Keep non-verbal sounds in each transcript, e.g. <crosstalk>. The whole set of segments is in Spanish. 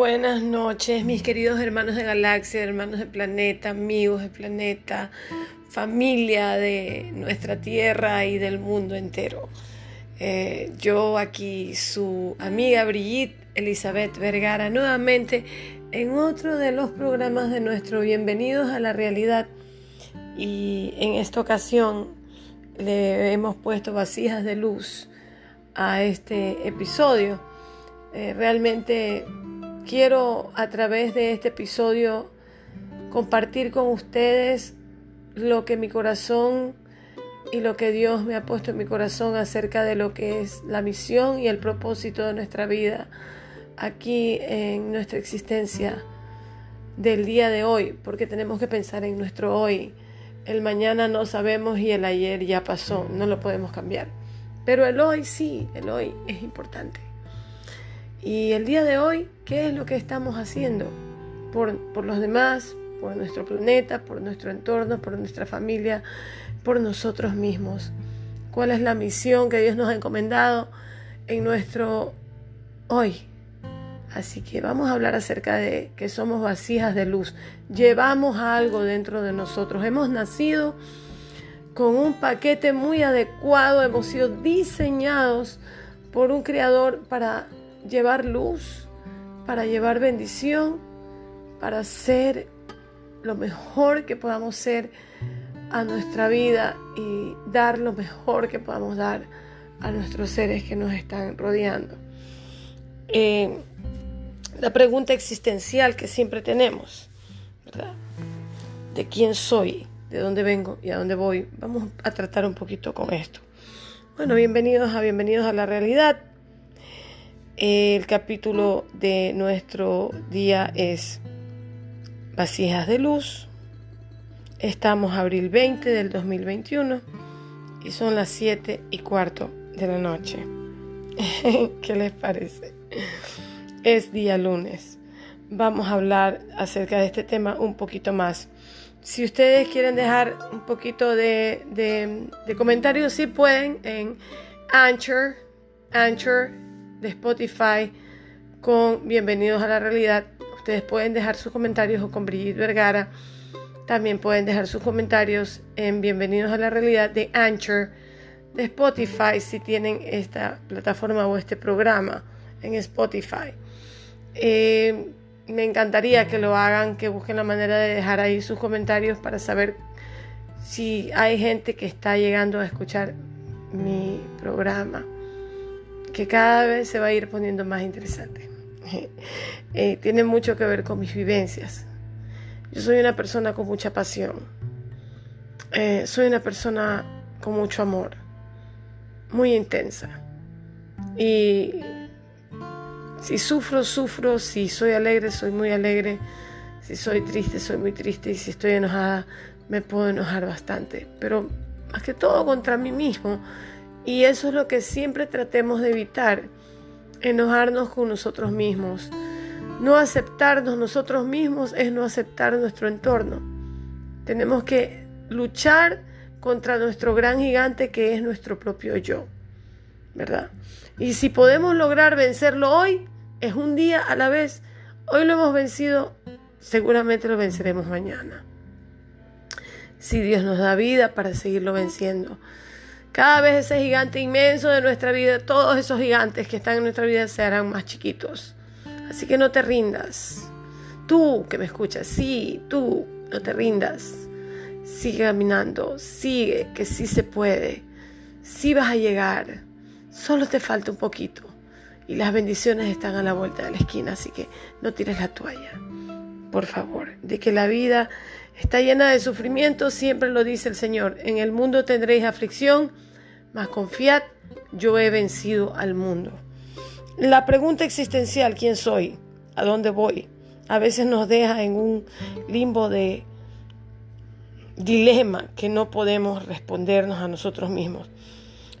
buenas noches, mis queridos hermanos de galaxia, hermanos de planeta, amigos de planeta, familia de nuestra tierra y del mundo entero. Eh, yo aquí, su amiga Brigitte Elizabeth Vergara, nuevamente en otro de los programas de nuestro Bienvenidos a la Realidad. Y en esta ocasión le hemos puesto vasijas de luz a este episodio. Eh, realmente quiero a través de este episodio compartir con ustedes lo que mi corazón y lo que Dios me ha puesto en mi corazón acerca de lo que es la misión y el propósito de nuestra vida aquí en nuestra existencia del día de hoy, porque tenemos que pensar en nuestro hoy. El mañana no sabemos y el ayer ya pasó, no lo podemos cambiar. Pero el hoy sí, el hoy es importante. Y el día de hoy, ¿qué es lo que estamos haciendo por, por los demás, por nuestro planeta, por nuestro entorno, por nuestra familia, por nosotros mismos? ¿Cuál es la misión que Dios nos ha encomendado en nuestro hoy? Así que vamos a hablar acerca de que somos vasijas de luz. Llevamos algo dentro de nosotros. Hemos nacido con un paquete muy adecuado. Hemos sido diseñados por un creador para llevar luz, para llevar bendición, para ser lo mejor que podamos ser a nuestra vida y dar lo mejor que podamos dar a nuestros seres que nos están rodeando. Eh, la pregunta existencial que siempre tenemos, ¿verdad? ¿De quién soy? ¿De dónde vengo y a dónde voy? Vamos a tratar un poquito con esto. Bueno, bienvenidos a Bienvenidos a la Realidad. El capítulo de nuestro día es Vasijas de Luz. Estamos abril 20 del 2021 y son las 7 y cuarto de la noche. <laughs> ¿Qué les parece? Es día lunes. Vamos a hablar acerca de este tema un poquito más. Si ustedes quieren dejar un poquito de, de comentarios, sí pueden en Anchor, Anchor de Spotify con Bienvenidos a la Realidad. Ustedes pueden dejar sus comentarios o con Brigitte Vergara. También pueden dejar sus comentarios en Bienvenidos a la Realidad de Anchor, de Spotify, si tienen esta plataforma o este programa en Spotify. Eh, me encantaría que lo hagan, que busquen la manera de dejar ahí sus comentarios para saber si hay gente que está llegando a escuchar mi programa que cada vez se va a ir poniendo más interesante. <laughs> Eh, tiene mucho que ver con mis vivencias. Yo soy una persona con mucha pasión. Eh, soy una persona con mucho amor, muy intensa. Y si sufro, sufro. Si soy alegre, soy muy alegre. Si soy triste, soy muy triste. Y si estoy enojada, me puedo enojar bastante. Pero más que todo contra mí mismo y eso es lo que siempre tratemos de evitar, enojarnos con nosotros mismos. No aceptarnos nosotros mismos es no aceptar nuestro entorno. Tenemos que luchar contra nuestro gran gigante que es nuestro propio yo, ¿verdad? Y si podemos lograr vencerlo hoy, es un día a la vez. Hoy lo hemos vencido, seguramente lo venceremos mañana. Si Dios nos da vida para seguirlo venciendo. Cada vez ese gigante inmenso de nuestra vida, todos esos gigantes que están en nuestra vida se harán más chiquitos. Así que no te rindas. Tú que me escuchas, sí, tú, no te rindas. Sigue caminando, sigue, que sí se puede. Sí vas a llegar. Solo te falta un poquito. Y las bendiciones están a la vuelta de la esquina, así que no tires la toalla. Por favor, de que la vida Está llena de sufrimiento, siempre lo dice el Señor. En el mundo tendréis aflicción, mas confiad, yo he vencido al mundo. La pregunta existencial, ¿quién soy? ¿A dónde voy? A veces nos deja en un limbo de dilema que no podemos respondernos a nosotros mismos.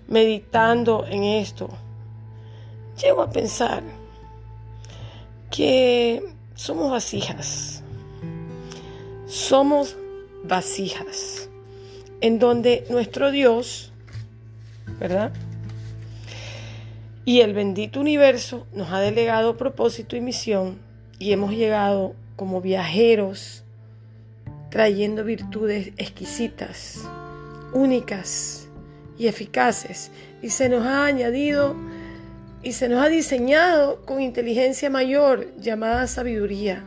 Meditando en esto, llego a pensar que somos vasijas somos vasijas, en donde nuestro Dios, ¿verdad? Y el bendito universo nos ha delegado propósito y misión y hemos llegado como viajeros trayendo virtudes exquisitas, únicas y eficaces. Y se nos ha añadido y se nos ha diseñado con inteligencia mayor llamada sabiduría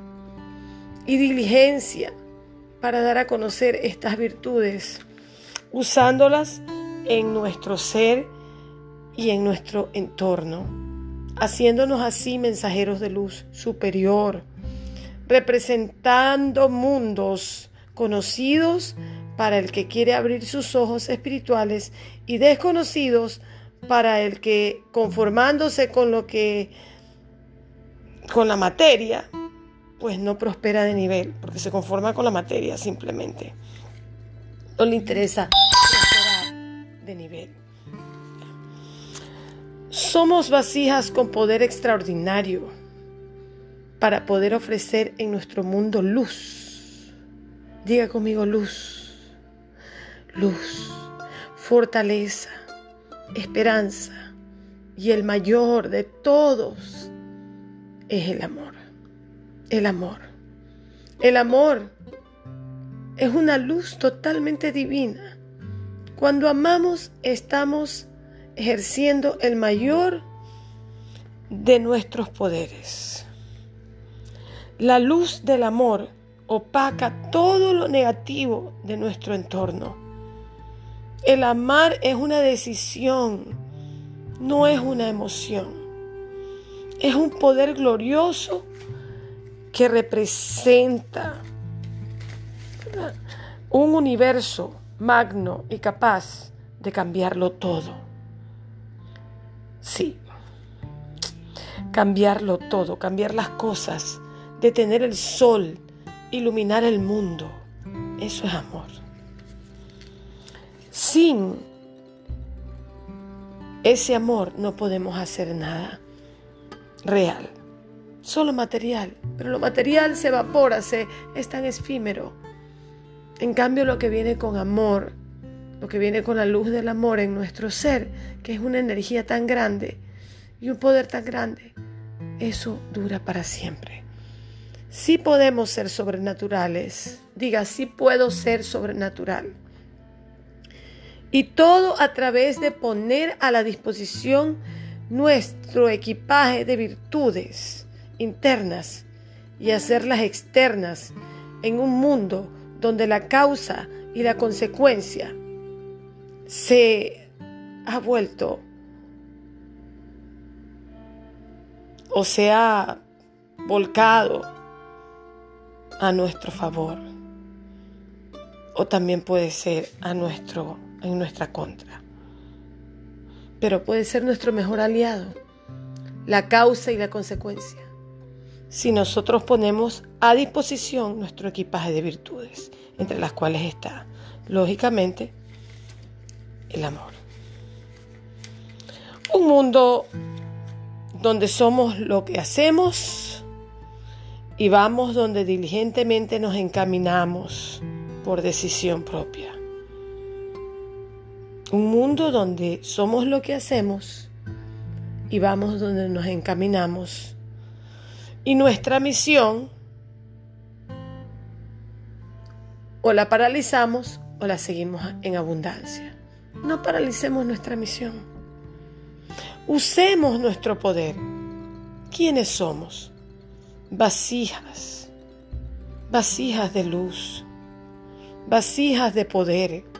y diligencia para dar a conocer estas virtudes, usándolas en nuestro ser y en nuestro entorno, haciéndonos así mensajeros de luz superior, representando mundos conocidos para el que quiere abrir sus ojos espirituales y desconocidos para el que conformándose con lo que con la materia, pues no prospera de nivel, porque se conforma con la materia simplemente. No le interesa prosperar de nivel. Somos vasijas con poder extraordinario para poder ofrecer en nuestro mundo luz. Diga conmigo luz, luz, fortaleza, esperanza y el mayor de todos es el amor. El amor. El amor es una luz totalmente divina. Cuando amamos estamos ejerciendo el mayor de nuestros poderes. La luz del amor opaca todo lo negativo de nuestro entorno. El amar es una decisión, no es una emoción. Es un poder glorioso que representa un universo magno y capaz de cambiarlo todo. Sí, cambiarlo todo, cambiar las cosas, detener el sol, iluminar el mundo. Eso es amor. Sin ese amor no podemos hacer nada real, solo material. Pero lo material se evapora, se, es tan efímero. En cambio, lo que viene con amor lo que viene con la luz del amor en nuestro ser, que es una energía tan grande y un poder tan grande, eso dura para siempre. Sí podemos ser sobrenaturales, diga, sí puedo ser sobrenatural. Y todo a través de poner a la disposición nuestro equipaje de virtudes internas y hacerlas externas en un mundo donde la causa y la consecuencia se ha vuelto o se ha volcado a nuestro favor o también puede ser a nuestro en nuestra contra. Pero puede ser nuestro mejor aliado, la causa y la consecuencia. Si nosotros ponemos a disposición nuestro equipaje de virtudes, entre las cuales está, lógicamente, el amor. Un mundo donde somos lo que hacemos y vamos donde diligentemente nos encaminamos por decisión propia. Un mundo donde somos lo que hacemos y vamos donde nos encaminamos. Y nuestra misión o la paralizamos o la seguimos en abundancia. No paralicemos nuestra misión. Usemos nuestro poder. ¿Quiénes somos? Vasijas, vasijas de luz, vasijas de poder,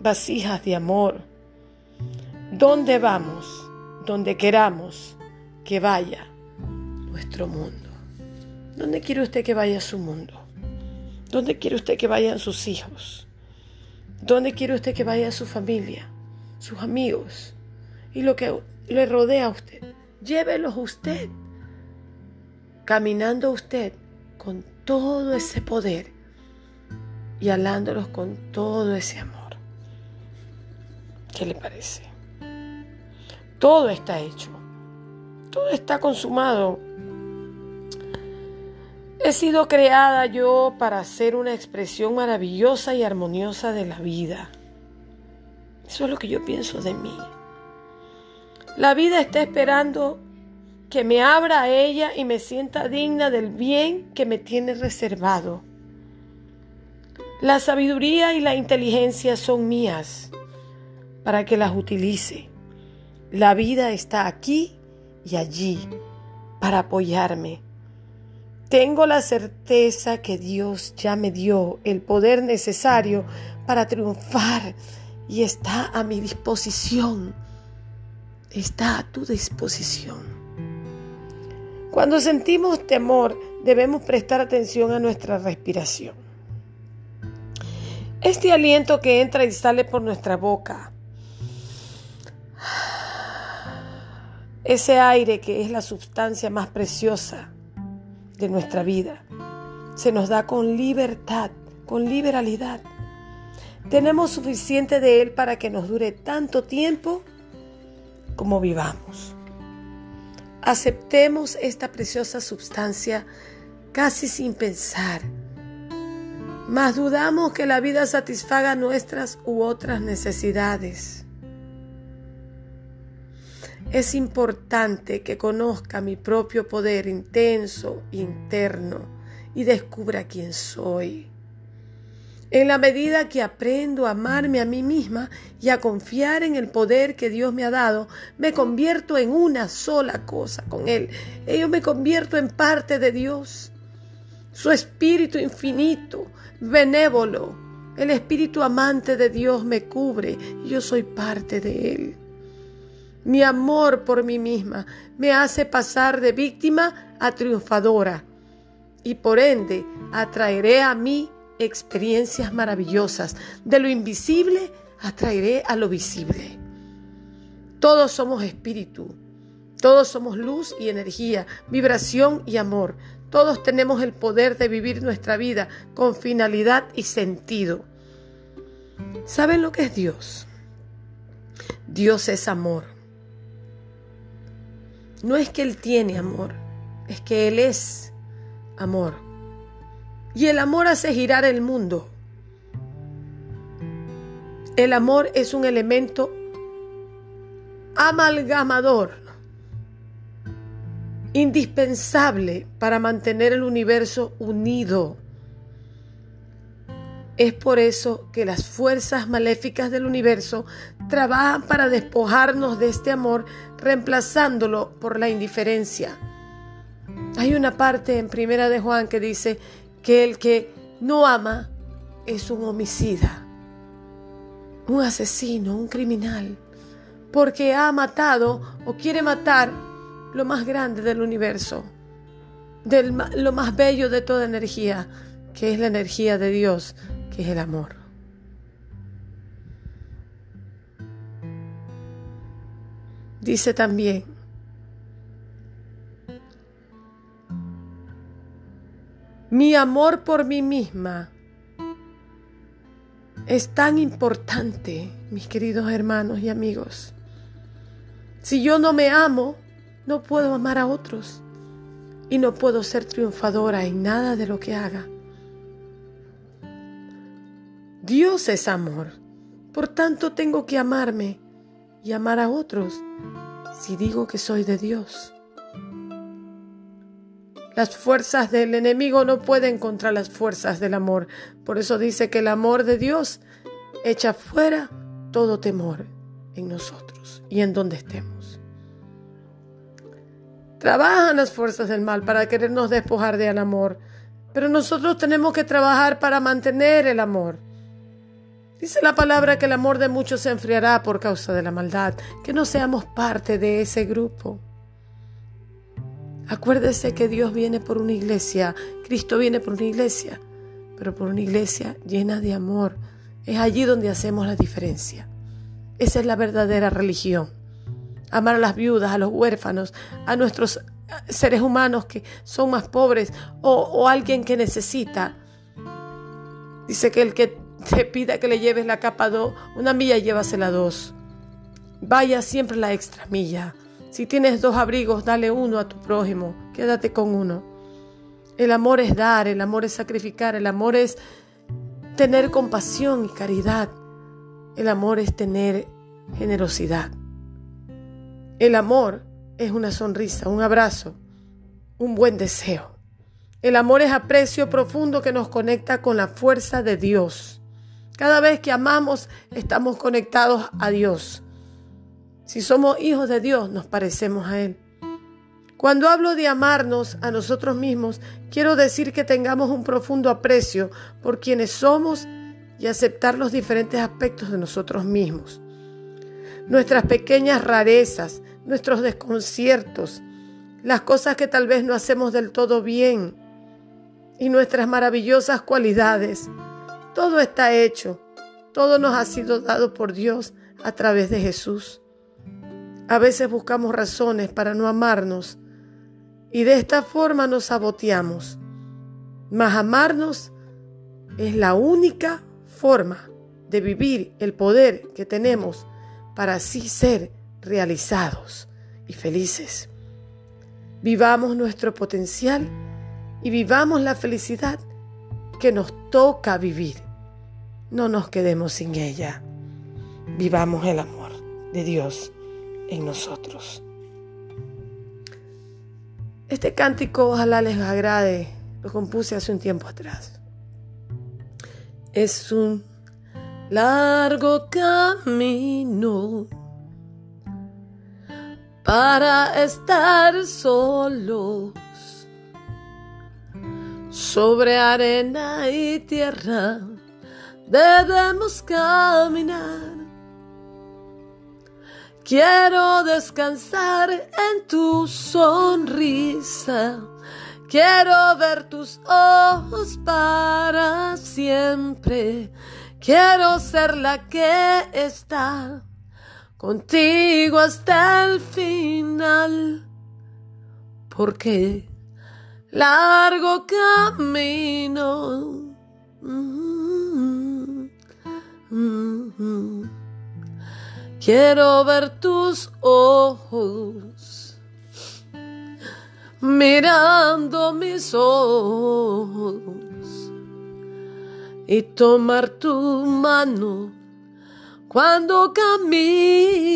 vasijas de amor. ¿Dónde vamos? Donde queramos que vaya nuestro mundo. ¿Dónde quiere usted que vaya su mundo? ¿Dónde quiere usted que vayan sus hijos? ¿Dónde quiere usted que vaya su familia, sus amigos y lo que le rodea a usted? Llévelos usted, caminando usted con todo ese poder y alándolos con todo ese amor. ¿Qué le parece? Todo está hecho, todo está consumado He sido creada yo para ser una expresión maravillosa y armoniosa de la vida. Eso es lo que yo pienso de mí. La vida está esperando que me abra a ella y me sienta digna del bien que me tiene reservado. La sabiduría y la inteligencia son mías para que las utilice. La vida está aquí y allí para apoyarme. Tengo la certeza que Dios ya me dio el poder necesario para triunfar y está a mi disposición. Está a tu disposición. Cuando sentimos temor, debemos prestar atención a nuestra respiración. Este aliento que entra y sale por nuestra boca, ese aire que es la sustancia más preciosa de nuestra vida, se nos da con libertad, con liberalidad. Tenemos suficiente de Él para que nos dure tanto tiempo como vivamos. Aceptemos esta preciosa sustancia casi sin pensar, mas dudamos que la vida satisfaga nuestras u otras necesidades. Es importante que conozca mi propio poder intenso, interno, y descubra quién soy. En la medida que aprendo a amarme a mí misma y a confiar en el poder que Dios me ha dado, me convierto en una sola cosa con Él. Yo me convierto en parte de Dios. Su espíritu infinito, benévolo, el espíritu amante de Dios me cubre y yo soy parte de Él. Mi amor por mí misma me hace pasar de víctima a triunfadora y por ende atraeré a mí experiencias maravillosas. De lo invisible atraeré a lo visible. Todos somos espíritu, todos somos luz y energía, vibración y amor. Todos tenemos el poder de vivir nuestra vida con finalidad y sentido. ¿Saben lo que es Dios? Dios es amor. No es que Él tiene amor, es que Él es amor. Y el amor hace girar el mundo. El amor es un elemento amalgamador, indispensable para mantener el universo unido. Es por eso que las fuerzas maléficas del universo trabajan para despojarnos de este amor, reemplazándolo por la indiferencia. Hay una parte en Primera de Juan que dice que el que no ama es un homicida, un asesino, un criminal, porque ha matado o quiere matar lo más grande del universo, lo más bello de toda energía, que es la energía de Dios, que es el amor. Dice también, Mi amor por mí misma es tan importante, mis queridos hermanos y amigos. Si yo no me amo, no puedo amar a otros y no puedo ser triunfadora en nada de lo que haga. Dios es amor, por tanto tengo que amarme y amar a otros si digo que soy de Dios. Las fuerzas del enemigo no pueden contra las fuerzas del amor. Por eso dice que el amor de Dios echa fuera todo temor en nosotros y en donde estemos. Trabajan las fuerzas del mal para querernos despojar del amor, pero nosotros tenemos que trabajar para mantener el amor. Dice la palabra que el amor de muchos se enfriará por causa de la maldad, que no seamos parte de ese grupo. Acuérdese que Dios viene por una iglesia, Cristo viene por una iglesia, pero por una iglesia llena de amor. Es allí donde hacemos la diferencia. Esa es la verdadera religión. Amar a las viudas, a los huérfanos, a nuestros seres humanos que son más pobres o, alguien que necesita. Dice que el que te pida que le lleves la capa dos, una milla, llévasela dos. Vaya siempre la extra milla. Si tienes dos abrigos, dale uno a tu prójimo, quédate con uno. El amor es dar, el amor es sacrificar, el amor es tener compasión y caridad. El amor es tener generosidad. El amor es una sonrisa, un abrazo, un buen deseo. El amor es aprecio profundo que nos conecta con la fuerza de Dios. Cada vez que amamos, estamos conectados a Dios. Si somos hijos de Dios, nos parecemos a Él. Cuando hablo de amarnos a nosotros mismos, quiero decir que tengamos un profundo aprecio por quienes somos y aceptar los diferentes aspectos de nosotros mismos. Nuestras pequeñas rarezas, nuestros desconciertos, las cosas que tal vez no hacemos del todo bien y nuestras maravillosas cualidades. Todo está hecho, todo nos ha sido dado por Dios a través de Jesús. A veces buscamos razones para no amarnos y de esta forma nos saboteamos. Mas amarnos es la única forma de vivir el poder que tenemos para así ser realizados y felices. Vivamos nuestro potencial y vivamos la felicidad que nos toca vivir. No nos quedemos sin ella. Vivamos el amor de Dios en nosotros. Este cántico ojalá les agrade. Lo compuse hace un tiempo atrás. Es un largo camino para estar solos sobre arena y tierra. Debemos caminar Quiero descansar en tu sonrisa. Quiero ver tus ojos para siempre. Quiero ser la que está contigo hasta el final. Porque largo camino. Mm, mm, mm, Quiero ver tus ojos mirando mis ojos y tomar tu mano cuando caminas.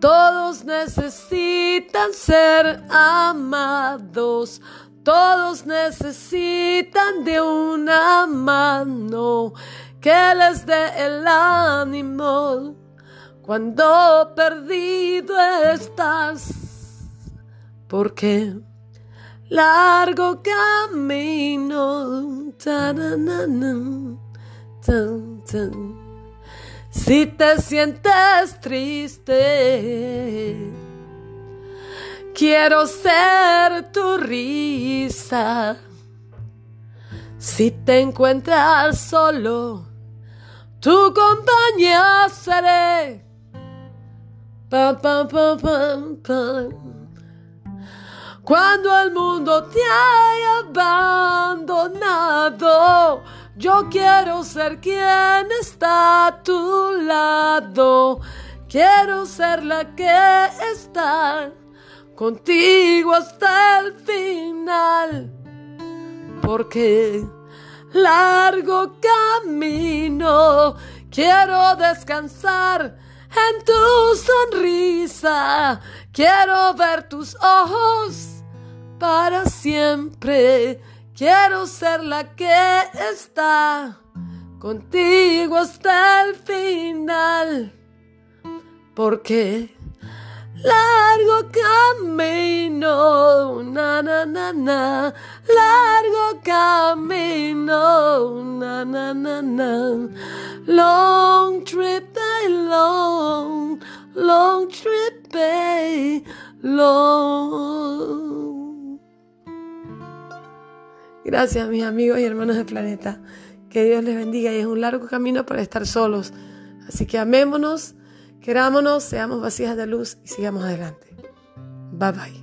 Todos necesitan ser amados. Todos necesitan de una mano que les dé el ánimo cuando perdido estás. Porque largo camino. Si te sientes triste Quiero ser tu risa. Si te encuentras solo, tu compañía seré. Cuando el mundo te haya abandonado, yo quiero ser quien está a tu lado. Quiero ser la que está contigo hasta el final, porque largo camino quiero descansar en tu sonrisa, quiero ver tus ojos para siempre, quiero ser la que está contigo hasta el final, porque Largo camino, na na na na. Largo camino, na na na na. Long trip, long, long trip, long. Gracias, mis amigos y hermanos del planeta. Que Dios les bendiga y es un largo camino para estar solos. Así que amémonos Querámonos, seamos vacías de luz y sigamos adelante. Bye bye.